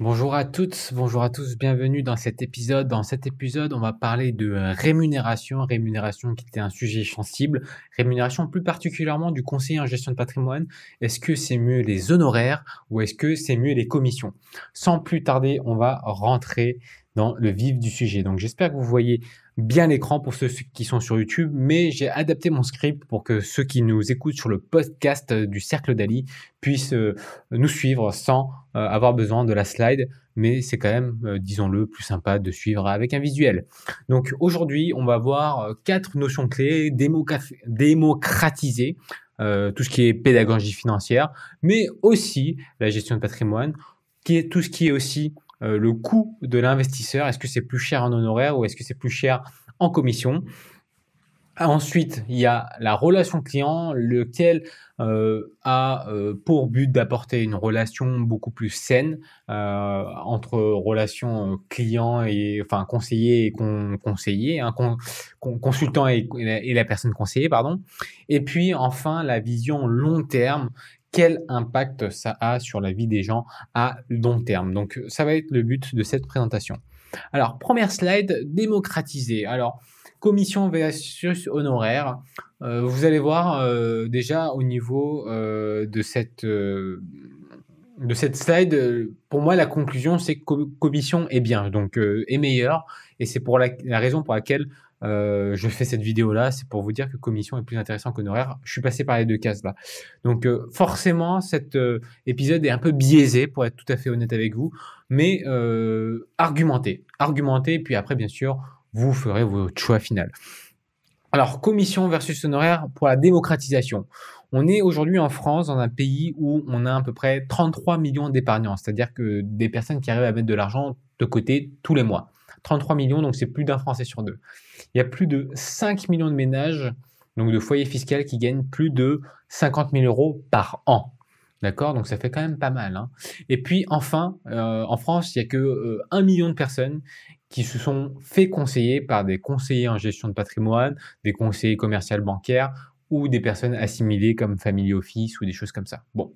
Bonjour à toutes, bonjour à tous, bienvenue dans cet épisode. Dans cet épisode, on va parler de rémunération, rémunération qui était un sujet sensible, rémunération plus particulièrement du conseiller en gestion de patrimoine. Est-ce que c'est mieux les honoraires ou est-ce que c'est mieux les commissions? Sans plus tarder, on va rentrer dans le vif du sujet. Donc j'espère que vous voyez bien l'écran pour ceux qui sont sur YouTube, mais j'ai adapté mon script pour que ceux qui nous écoutent sur le podcast du Cercle d'Ali puissent euh, nous suivre sans euh, avoir besoin de la slide, mais c'est quand même, euh, disons-le, plus sympa de suivre avec un visuel. Donc aujourd'hui, on va voir quatre notions clés, démocratiser, tout ce qui est pédagogie financière, mais aussi la gestion de patrimoine, qui est tout ce qui est aussi le coût de l'investisseur. Est-ce que c'est plus cher en honoraire ou est-ce que c'est plus cher en commission? Ensuite, il y a la relation client, lequel euh, a euh, pour but d'apporter une relation beaucoup plus saine entre relation client et enfin conseiller et conseiller, hein, consultant et, et, la personne conseillée, pardon. Et puis enfin la vision long terme quel impact ça a sur la vie des gens à long terme. Donc ça va être le but de cette présentation. Alors, première slide, démocratiser. Alors, commission versus honoraire. Euh, vous allez voir euh, déjà au niveau euh, de cette de cette slide, pour moi la conclusion c'est que commission est bien, donc est meilleure, et c'est pour la, raison pour laquelle euh, je fais cette vidéo là, c'est pour vous dire que commission est plus intéressant qu'honoraire. Je suis passé par les deux cases là. Donc euh, forcément, cet euh, épisode est un peu biaisé pour être tout à fait honnête avec vous, mais argumentez, argumentez, puis après bien sûr, vous ferez votre choix final. Alors commission versus honoraire pour la démocratisation. On est aujourd'hui en France dans un pays où on a à peu près 33 millions d'épargnants, c'est-à-dire que des personnes qui arrivent à mettre de l'argent de côté tous les mois. 33 millions, donc c'est plus d'un Français sur deux. Il y a plus de 5 millions de ménages, donc de foyers fiscaux, qui gagnent plus de 50 000 euros par an. D'accord? Donc ça fait quand même pas mal. Hein. Et puis enfin, euh, en France, il n'y a que euh, 1 million de personnes qui se sont fait conseiller par des conseillers en gestion de patrimoine, des conseillers commerciaux bancaires ou des personnes assimilées comme family office ou des choses comme ça. Bon,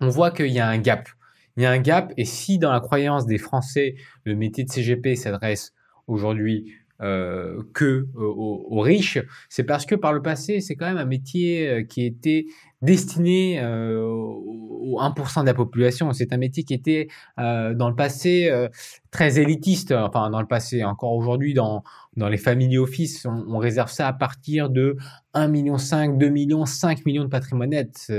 on voit qu'il y a un gap il y a un gap. Et si dans la croyance des Français, le métier de CGP s'adresse aujourd'hui euh, que euh, aux, riches, c'est parce que par le passé, c'est quand même un métier euh, qui était destiné euh, au 1% de la population. C'est un métier qui était dans le passé très élitiste. Enfin, dans le passé, encore aujourd'hui, dans, dans les family office, on, on, réserve ça à partir de 1,5 million, 2 millions, 5 millions de patrimoine net.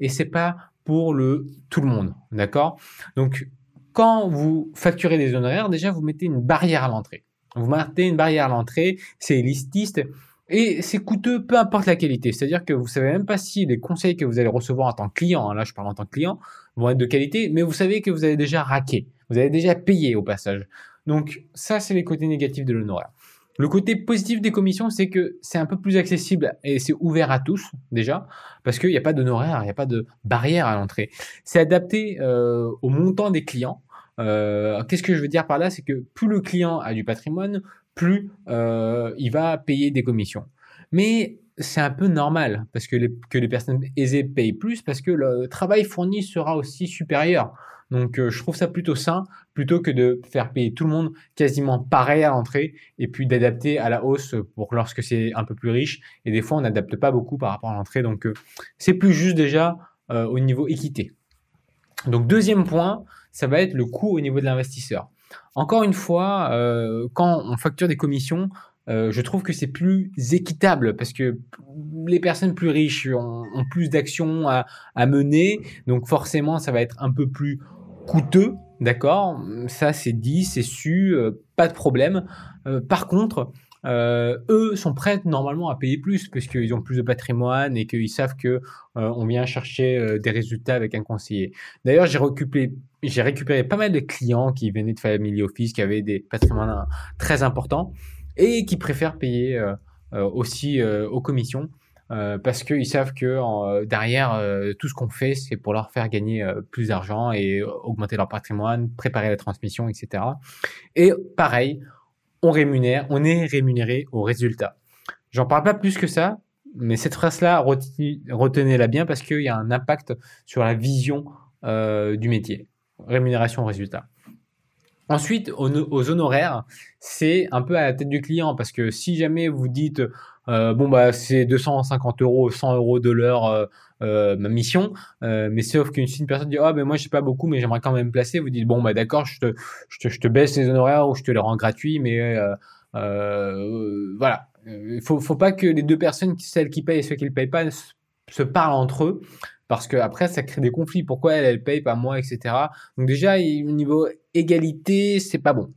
Et c'est pas pour le tout le monde, d'accord? Donc, quand vous facturez des honoraires, déjà vous mettez une barrière à l'entrée. Vous mettez une barrière à l'entrée, c'est lististe et c'est coûteux, peu importe la qualité. C'est-à-dire que vous savez même pas si les conseils que vous allez recevoir en tant que client, hein, là je parle en tant que client, vont être de qualité, mais vous savez que vous avez déjà raqué, vous avez déjà payé au passage. Donc ça, c'est les côtés négatifs de l'honoraire. Le côté positif des commissions, c'est que c'est un peu plus accessible et c'est ouvert à tous déjà, parce qu'il n'y a pas d'honoraire, il n'y a pas de barrière à l'entrée. C'est adapté euh, au montant des clients. Euh, Qu'est-ce que je veux dire par là? C'est que plus le client a du patrimoine, plus euh, il va payer des commissions. Mais c'est un peu normal parce que les, que les personnes aisées payent plus parce que le travail fourni sera aussi supérieur. Donc euh, je trouve ça plutôt sain plutôt que de faire payer tout le monde quasiment pareil à l'entrée et puis d'adapter à la hausse pour lorsque c'est un peu plus riche. Et des fois on n'adapte pas beaucoup par rapport à l'entrée. Donc c'est plus juste déjà au niveau équité. Donc deuxième point, ça va être le coût au niveau de l'investisseur. Encore une fois, quand on facture des commissions, euh, je trouve que c'est plus équitable parce que les personnes plus riches ont, plus d'actions à, mener, donc forcément ça va être un peu plus coûteux, d'accord? Ça c'est dit, c'est su, euh, pas de problème. Euh, par contre, eux sont prêts normalement à payer plus parce qu'ils ont plus de patrimoine et qu'ils savent que on vient chercher des résultats avec un conseiller. D'ailleurs, j'ai récupéré, j'ai récupéré pas mal de clients qui venaient de Family Office, qui avaient des patrimoines très importants et qui préfèrent payer euh, euh, aussi euh, aux commissions parce qu'ils savent que derrière tout ce qu'on fait, c'est pour leur faire gagner plus d'argent et augmenter leur patrimoine, préparer la transmission, etc. Et pareil, on rémunère, on est rémunéré au résultat. J'en parle pas plus que ça, mais cette phrase-là, retenez-la bien parce qu'il y a un impact sur la vision du métier. rémunération au résultat. Ensuite, aux, honoraires, c'est un peu à la tête du client parce que si jamais vous dites euh, bon bah c'est 250 euros, 100 euros de l'heure euh, euh, ma mission, mais sauf qu'une une personne dit ah oh, ben moi je sais pas beaucoup mais j'aimerais quand même placer, vous dites bon bah d'accord je te, je te, je te baisse les honoraires ou je te les rends gratuits mais voilà. Il faut faut pas que les deux personnes celles qui payent et ceux qui ne payent pas se parlent entre eux parce que après ça crée des conflits. Pourquoi elle, elle paye pas moi, etc. Donc déjà au niveau égalité, c'est pas bon.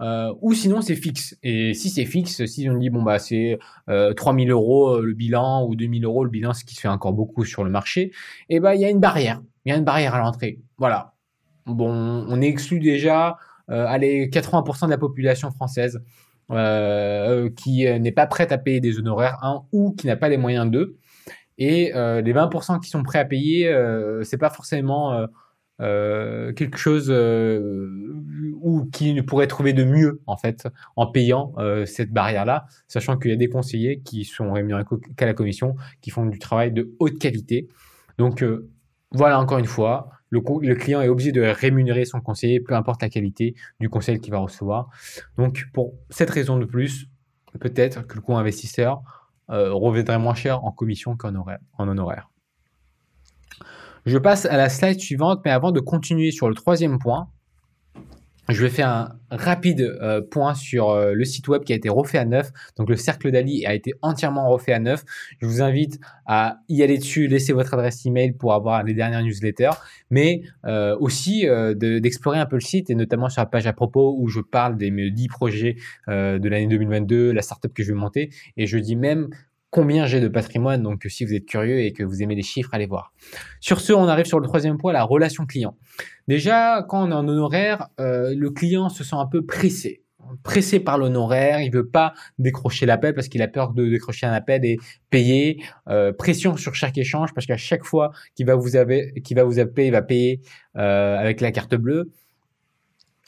Euh, ou sinon c'est fixe. Et si c'est fixe, si on dit bon bah c'est euh, 3000 euros euh, le bilan ou 2000 euros le bilan, ce qui se fait encore beaucoup sur le marché, et eh ben il y a une barrière. Il y a une barrière à l'entrée. Voilà. Bon, on exclut déjà euh, allez 80% de la population française. Qui n'est pas prête à payer des honoraires un ou qui n'a pas les moyens d'eux. Et euh, les 20% qui sont prêts à payer, euh, c'est pas forcément euh, quelque chose ou qui ne pourrait trouver de mieux en fait en payant cette barrière-là, sachant qu'il y a des conseillers qui sont rémunérés qu'à la commission, qui font du travail de haute qualité. Donc voilà encore une fois, le, le, client est obligé de rémunérer son conseiller, peu importe la qualité du conseil qu'il va recevoir. Donc pour cette raison de plus, peut-être que le coût investisseur euh, reviendrait moins cher en commission qu'en en honoraire. Je passe à la slide suivante, mais avant de continuer sur le troisième point, je vais faire un rapide euh, point sur euh, le site web qui a été refait à neuf. Donc le cercle d'Ali a été entièrement refait à neuf. Je vous invite à y aller dessus, laisser votre adresse email pour avoir les dernières newsletters, mais euh, aussi d'explorer un peu le site et notamment sur la page à propos où je parle des 10 projets de l'année 2022, la startup que je vais monter et je dis même combien j'ai de patrimoine. Donc, si vous êtes curieux et que vous aimez les chiffres, allez voir. Sur ce, on arrive sur le troisième point, la relation client. Déjà, quand on est en honoraire, euh, le client se sent un peu pressé. Pressé par l'honoraire, il veut pas décrocher l'appel parce qu'il a peur de décrocher un appel et payer. Euh, pression sur chaque échange parce qu'à chaque fois qu'il va vous appeler, il va payer euh, avec la carte bleue.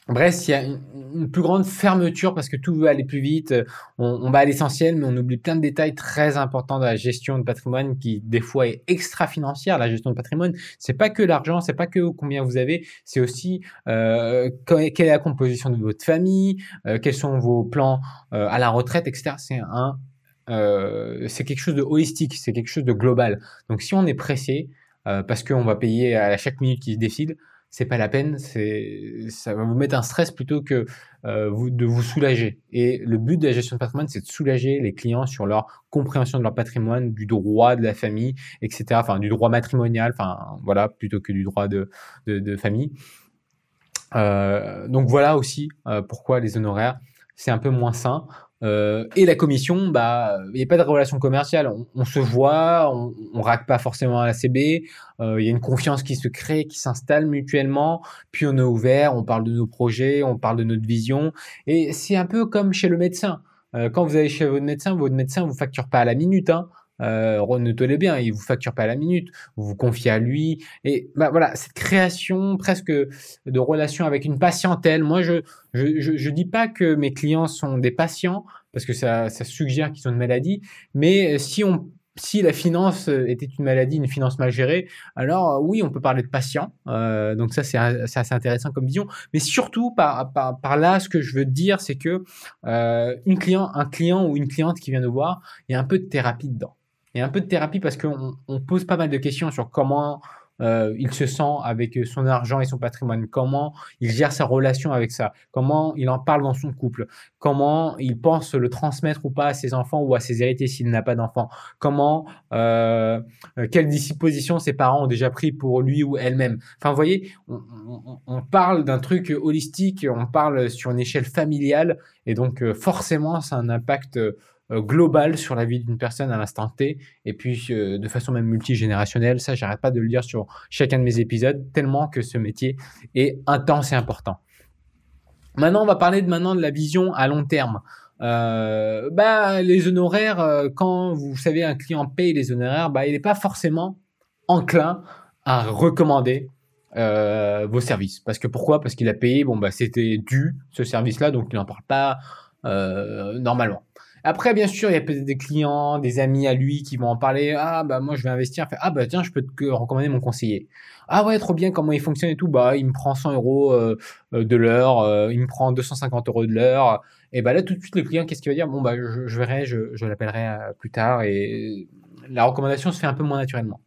Bref, il y a une, plus grande fermeture parce que tout veut aller plus vite. On, on va à l'essentiel, mais on oublie plein de détails très importants de la gestion de patrimoine qui des fois est extra financière. La gestion de patrimoine, c'est pas que l'argent, c'est pas que combien vous avez, c'est aussi euh, quelle est la composition de votre famille, euh, quels sont vos plans euh, à la retraite, etc. C'est un, euh, c'est quelque chose de holistique, c'est quelque chose de global. Donc si on est pressé euh, parce qu'on va payer à chaque minute qui se décide, c'est pas la peine, ça va vous mettre un stress plutôt que euh, de vous soulager. Et le but de la gestion de patrimoine, c'est de soulager les clients sur leur compréhension de leur patrimoine, du droit de la famille, etc. Enfin, du droit matrimonial, enfin voilà, plutôt que du droit de, de, de famille. Euh, donc voilà aussi euh, pourquoi les honoraires c'est un peu moins sain. Euh, et la commission, bah, il n'y a pas de relation commerciale. On, se voit, on, on raque pas forcément à la CB. Euh, il y a une confiance qui se crée, qui s'installe mutuellement. Puis on est ouvert, on parle de nos projets, on parle de notre vision. Et c'est un peu comme chez le médecin. Euh, quand vous allez chez votre médecin, votre médecin vous facture pas à la minute. Hein euh, notez-le bien, il vous facture pas à la minute, vous vous confiez à lui. Et bah, voilà, cette création presque de relation avec une patientèle. Moi, je, je, je, je dis pas que mes clients sont des patients, parce que ça, ça suggère qu'ils ont une maladie, mais si on si la finance était une maladie, une finance mal gérée, alors oui, on peut parler de patient. Euh, donc ça, c'est assez intéressant comme vision. Mais surtout, par, par, par là, ce que je veux dire, c'est que euh, une client, un client ou une cliente qui vient nous voir, il y a un peu de thérapie dedans et un peu de thérapie parce qu'on on pose pas mal de questions sur comment euh, il se sent avec son argent et son patrimoine, comment il gère sa relation avec ça, comment il en parle dans son couple, comment il pense le transmettre ou pas à ses enfants ou à ses héritiers s'il n'a pas d'enfants, comment, euh, quelle disposition ses parents ont déjà pris pour lui ou elle-même. Enfin, vous voyez, on, on, on parle d'un truc holistique, on parle sur une échelle familiale et donc euh, forcément, ça a un impact euh, global sur la vie d'une personne à l'instant T, et puis euh, de façon même multigénérationnelle. Ça, j'arrête pas de le dire sur chacun de mes épisodes, tellement que ce métier est intense et important. Maintenant, on va parler de maintenant de la vision à long terme. Euh, bah, les honoraires, euh, quand vous savez un client paye les honoraires, bah, il n'est pas forcément enclin à recommander euh, vos services. Parce que pourquoi? Parce qu'il a payé, bon bah c'était dû ce service-là, donc il n'en parle pas euh, normalement. Après, bien sûr, il y a peut-être des clients, des amis à lui qui vont en parler. Ah, bah, moi, je vais investir. ah, bah, tiens, je peux te recommander mon conseiller. Ah, ouais, trop bien, comment il fonctionne et tout. Bah, il me prend 100 euros euh, de l'heure, euh, il me prend 250 euros de l'heure. Et bah, là, tout de suite, le client, qu'est-ce qu'il va dire? Bon, bah, je, verrai, je, je l'appellerai euh, plus tard. Et la recommandation se fait un peu moins naturellement.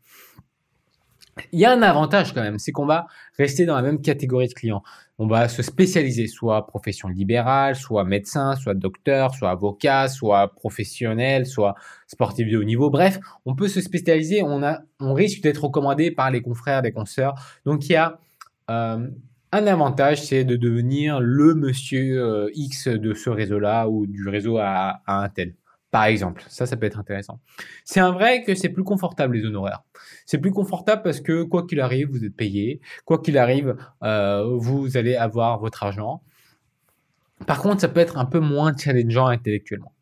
Il y a un avantage quand même, c'est qu'on va rester dans la même catégorie de clients. On va se spécialiser, soit profession libérale, soit médecin, soit docteur, soit avocat, soit professionnel, soit sportif de haut niveau. Bref, on peut se spécialiser. On, a, on risque d'être recommandé par les confrères, des consoeurs. Donc il y a euh, un avantage, c'est de devenir le monsieur euh, X de ce réseau-là ou du réseau à, à un tel. Par exemple, ça, ça peut être intéressant. C'est un vrai que c'est plus confortable les honoraires. C'est plus confortable parce que quoi qu'il arrive, vous êtes payé. Quoi qu'il arrive, euh, vous allez avoir votre argent. Par contre, ça peut être un peu moins challengeant intellectuellement.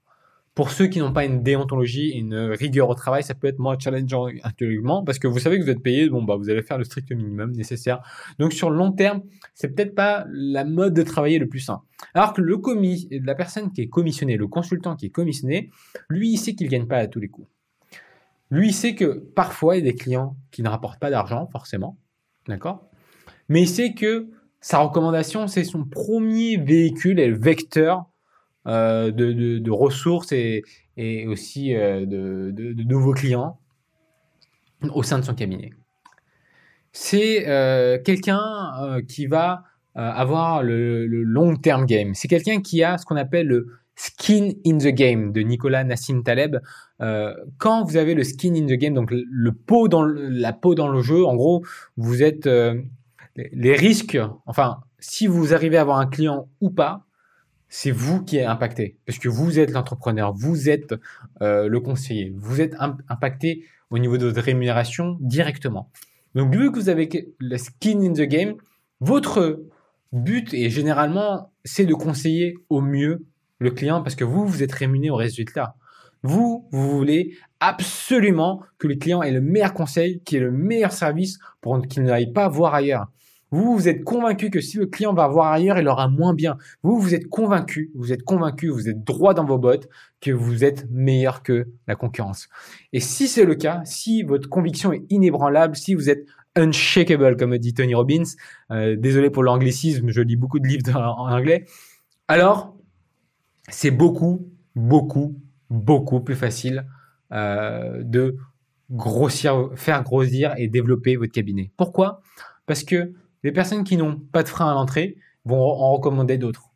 Pour ceux qui n'ont pas une déontologie une rigueur au travail, ça peut être moins challengeant intellectuellement parce que vous savez que vous êtes payé, bon bah vous allez faire le strict minimum nécessaire. Donc sur le long terme, c'est peut-être pas la mode de travailler le plus sain. Alors que le commis, la personne qui est commissionnée, le consultant qui est commissionné, lui il sait qu'il gagne pas à tous les coups. Lui il sait que parfois il y a des clients qui ne rapportent pas d'argent forcément, d'accord? Mais il sait que sa recommandation c'est son premier véhicule et le vecteur euh, de, ressources et, aussi euh, de, nouveaux clients au sein de son cabinet. C'est euh, quelqu'un qui va avoir le, long term game. C'est quelqu'un qui a ce qu'on appelle le skin in the game de Nicolas Nassim Taleb. quand vous avez le skin in the game, donc le dans la peau dans le jeu, en gros, vous êtes les risques. Enfin, si vous arrivez à avoir un client ou pas, c'est vous qui êtes impacté. Parce que vous êtes l'entrepreneur, vous êtes euh, le conseiller, vous êtes impacté au niveau de votre rémunération directement. Donc, vu que vous avez le skin in the game, votre but est généralement, c'est de conseiller au mieux le client parce que vous, vous êtes rémunéré au résultat. Vous, vous voulez absolument que le client ait le meilleur conseil, qu'il ait le meilleur service pour qu'il n'aille pas voir ailleurs. Vous, vous êtes convaincu que si le client va voir ailleurs, il aura moins bien. Vous, vous êtes convaincu, vous êtes convaincu, vous êtes droit dans vos bottes que vous êtes meilleur que la concurrence. Et si c'est le cas, si votre conviction est inébranlable, si vous êtes unshakable, comme dit Tony Robbins, euh, désolé pour l'anglicisme, je lis beaucoup de livres en anglais, alors c'est beaucoup, beaucoup, beaucoup plus facile euh, de grossir, faire grossir et développer votre cabinet. Pourquoi? Parce que les personnes qui n'ont pas de frein à l'entrée vont en recommander d'autres.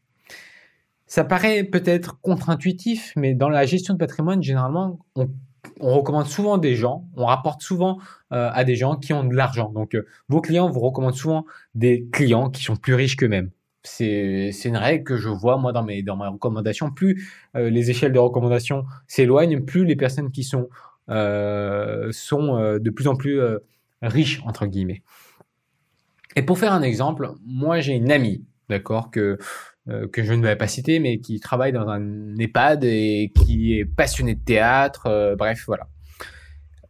Ça paraît peut-être contre-intuitif, mais dans la gestion de patrimoine, généralement, on, recommande souvent des gens, on rapporte souvent euh, à des gens qui ont de l'argent. Donc, euh, vos clients vous recommandent souvent des clients qui sont plus riches qu'eux-mêmes. C'est une règle que je vois moi dans mes recommandations. Plus euh, les échelles de recommandation s'éloignent, plus les personnes qui sont de plus en plus riches entre guillemets. Et pour faire un exemple, moi j'ai une amie, d'accord, que euh, que je ne vais pas citer, mais qui travaille dans un EHPAD et qui est passionnée de théâtre, euh, bref, voilà.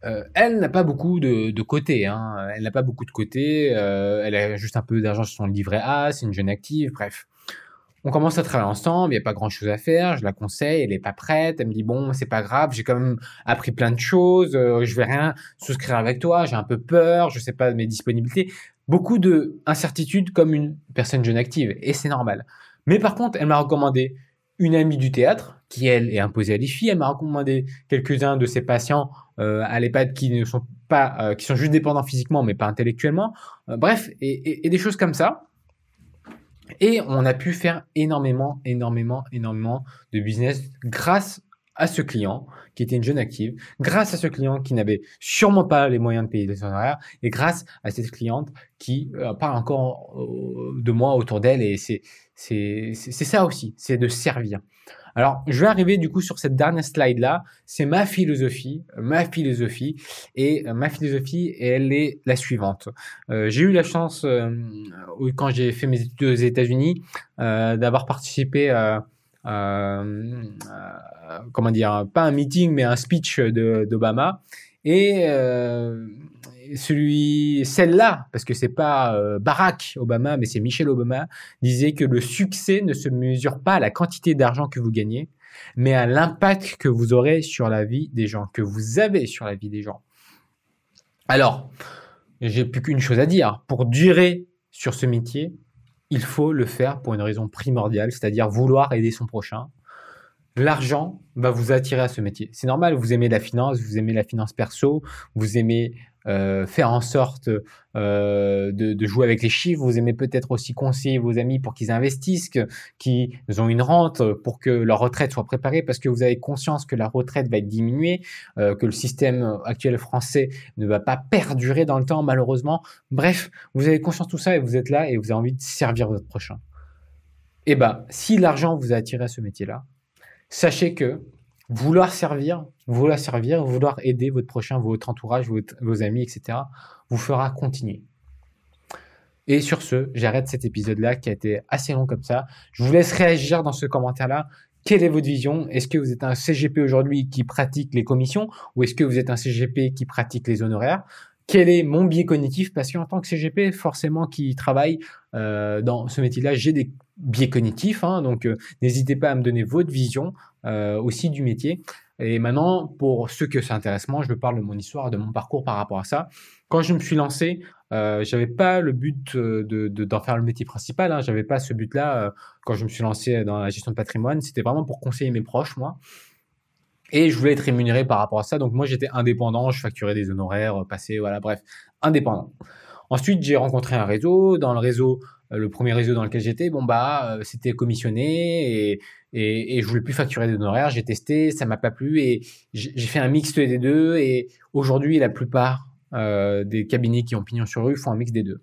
Euh, elle n'a pas beaucoup de, de côté, hein. elle n'a pas beaucoup de côté, elle a juste un peu d'argent sur son livret A, c'est une jeune active, bref. On commence à travailler ensemble, il n'y a pas grand chose à faire, je la conseille, elle n'est pas prête, elle me dit bon, c'est pas grave, j'ai quand même appris plein de choses, je vais rien souscrire avec toi, j'ai un peu peur, je sais pas mes disponibilités beaucoup de incertitudes comme une personne jeune active, et c'est normal. Mais par contre, elle m'a recommandé une amie du théâtre, qui elle est imposée à filles. Elle m'a recommandé quelques-uns de ses patients euh, à l'EHPAD qui ne sont pas, euh, qui sont juste dépendants physiquement, mais pas intellectuellement. Euh, bref, et, des choses comme ça. Et on a pu faire énormément, énormément, énormément de business grâce à ce client qui était une jeune active, grâce à ce client qui n'avait sûrement pas les moyens de payer des honoraires, et grâce à cette cliente qui euh, parle encore euh, de moi autour d'elle, et c'est c'est ça aussi, c'est de servir. Alors, je vais arriver du coup sur cette dernière slide là. C'est ma philosophie, ma philosophie, et euh, ma philosophie, elle est la suivante. j'ai eu la chance, quand j'ai fait mes études aux États-Unis, d'avoir participé à euh, euh, comment dire, pas un meeting, mais un speech d'Obama. Et, euh, celui, celle-là, parce que c'est pas euh, Barack Obama, mais c'est Michelle Obama, disait que le succès ne se mesure pas à la quantité d'argent que vous gagnez, mais à l'impact que vous aurez sur la vie des gens, que vous avez sur la vie des gens. Alors, j'ai plus qu'une chose à dire. Pour durer sur ce métier, il faut le faire pour une raison primordiale, c'est-à-dire vouloir aider son prochain, l'argent va vous attirer à ce métier. C'est normal, vous aimez la finance, vous aimez la finance perso, vous aimez euh, faire en sorte euh, de, jouer avec les chiffres, vous aimez peut-être aussi conseiller vos amis pour qu'ils investissent, qu'ils ont une rente pour que leur retraite soit préparée, parce que vous avez conscience que la retraite va être diminuée, euh, que le système actuel français ne va pas perdurer dans le temps malheureusement. Bref, vous avez conscience de tout ça et vous êtes là et vous avez envie de servir votre prochain. Eh bien, si l'argent vous a attiré à ce métier-là, sachez que vouloir servir, vouloir servir, vouloir aider votre prochain, votre entourage, vos amis, etc., vous fera continuer. Et sur ce, j'arrête cet épisode-là qui a été assez long comme ça. Je vous laisse réagir dans ce commentaire-là. Quelle est votre vision? Est-ce que vous êtes un CGP aujourd'hui qui pratique les commissions ou est-ce que vous êtes un CGP qui pratique les honoraires? Quel est mon biais cognitif? Parce qu'en tant que CGP, forcément, qui travaille euh, dans ce métier-là, j'ai des biais cognitifs. Hein, donc, euh, n'hésitez pas à me donner votre vision euh, aussi du métier. Et maintenant, pour ceux que ça intéresse moi, je parle de mon histoire, de mon parcours par rapport à ça. Quand je me suis lancé, euh, j'avais pas le but de, d'en faire le métier principal. Hein, j'avais pas ce but-là quand je me suis lancé dans la gestion de patrimoine. C'était vraiment pour conseiller mes proches, moi. Et je voulais être rémunéré par rapport à ça. Donc moi, j'étais indépendant, je facturais des honoraires euh, passés, voilà, bref, indépendant. Ensuite, j'ai rencontré un réseau. Dans le réseau, euh, le premier réseau dans lequel j'étais, bon bah, euh, c'était commissionné et, et, et, je voulais plus facturer des honoraires. J'ai testé, ça m'a pas plu et j'ai fait un mix des deux. Et aujourd'hui, la plupart des cabinets qui ont pignon sur rue font un mix des deux.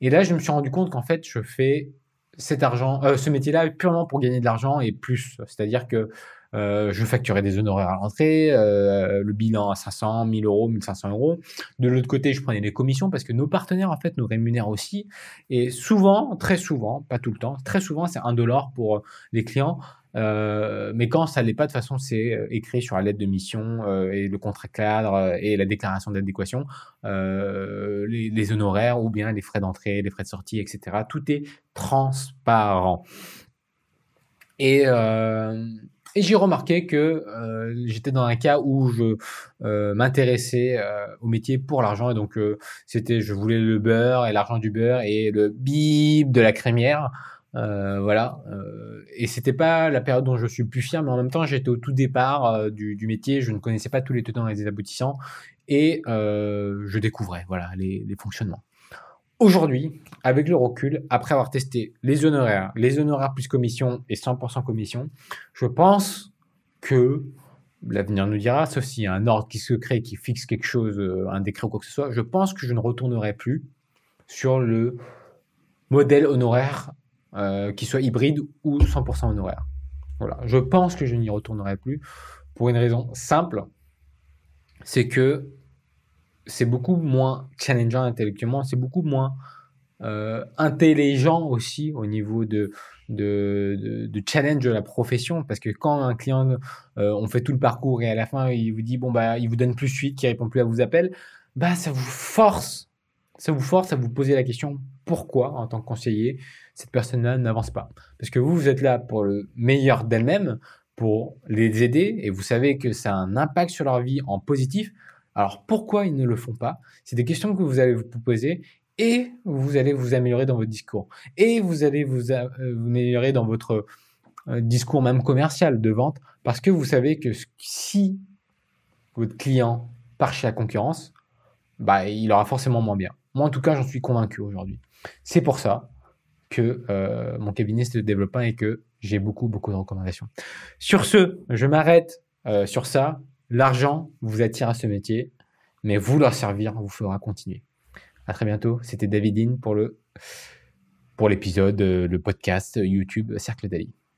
Et là, je me suis rendu compte qu'en fait, je fais cet argent, ce métier-là purement pour gagner de l'argent et plus. C'est-à-dire que euh, je facturais des honoraires à l'entrée, euh, le bilan à 500, 1000 euros, 1500 euros. De l'autre côté, je prenais des commissions parce que nos partenaires, en fait, nous rémunèrent aussi. Et souvent, très souvent, pas tout le temps, très souvent, c'est un dollar pour les clients. Euh, mais quand ça l'est pas, de toute façon, c'est écrit sur la lettre de mission et le contrat cadre et la déclaration d'adéquation, les, les, honoraires ou bien les frais d'entrée, les frais de sortie, etc. Tout est transparent. Et, et j'ai remarqué que euh, j'étais dans un cas où je euh, m'intéressais euh, au métier pour l'argent et donc c'était je voulais le beurre et l'argent du beurre et le bip de la crémière. voilà. et c'était pas la période dont je suis plus fier, mais en même temps, j'étais au tout départ du, métier. Je ne connaissais pas tous les tenants et les aboutissants, et je découvrais voilà les fonctionnements. Aujourd'hui, avec le recul, après avoir testé les honoraires, les honoraires plus commission et 100% commission, je pense que l'avenir nous dira, sauf s'il y a un ordre qui se crée, qui fixe quelque chose, euh, un décret ou quoi que ce soit, je pense que je ne retournerai plus sur le modèle honoraire euh, qui soit hybride ou 100% honoraire. Voilà, je pense que je n'y retournerai plus pour une raison simple, c'est que c'est beaucoup moins challengeant intellectuellement, c'est beaucoup moins euh, intelligent aussi au niveau de, de, de, challenge de la profession. Parce que quand un client euh, on fait tout le parcours et à la fin il vous dit bon bah il vous donne plus suite qui répond plus à vos appels bah ça vous force ça vous force à vous poser la question pourquoi en tant que conseiller cette personne-là n'avance pas? Parce que vous vous êtes là pour le meilleur d'elle-même pour les aider et vous savez que ça a un impact sur leur vie en positif alors pourquoi ils ne le font pas? C'est des questions que vous allez vous poser et vous allez vous améliorer dans votre discours. Et vous allez vous, euh, améliorer dans votre euh, discours même commercial de vente parce que vous savez que si votre client part chez la concurrence, bah, il aura forcément moins bien. Moi, en tout cas, j'en suis convaincu aujourd'hui. C'est pour ça que euh, mon cabinet se développe et que j'ai beaucoup, beaucoup de recommandations. Sur ce, je m'arrête sur ça. L'argent vous attire à ce métier, mais vouloir servir vous fera continuer. À très bientôt. C'était Davidine pour le pour l'épisode, euh, le podcast YouTube Cercle d'Ali.